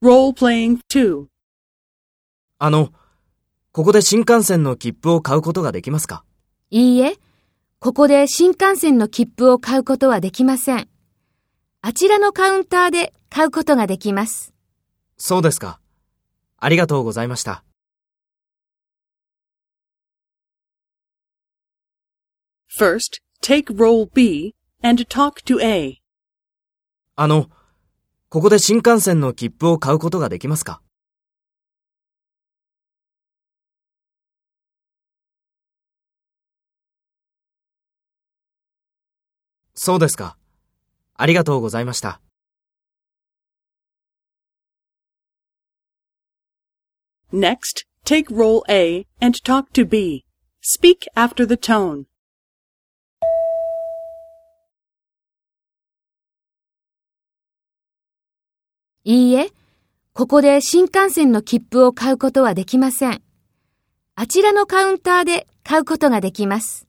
Role-playing 2. あの、ここで新幹線の切符を買うことができますか？いいえ、ここで新幹線の切符を買うことはできません。あちらのカウンターで買うことができます。そうですか。ありがとうございました。First, take role B and talk to A. あの、ここで新幹線の切符を買うことができますかそうですか。ありがとうございました。Next, take role A and talk to B. Speak after the tone. いいえ、ここで新幹線の切符を買うことはできません。あちらのカウンターで買うことができます。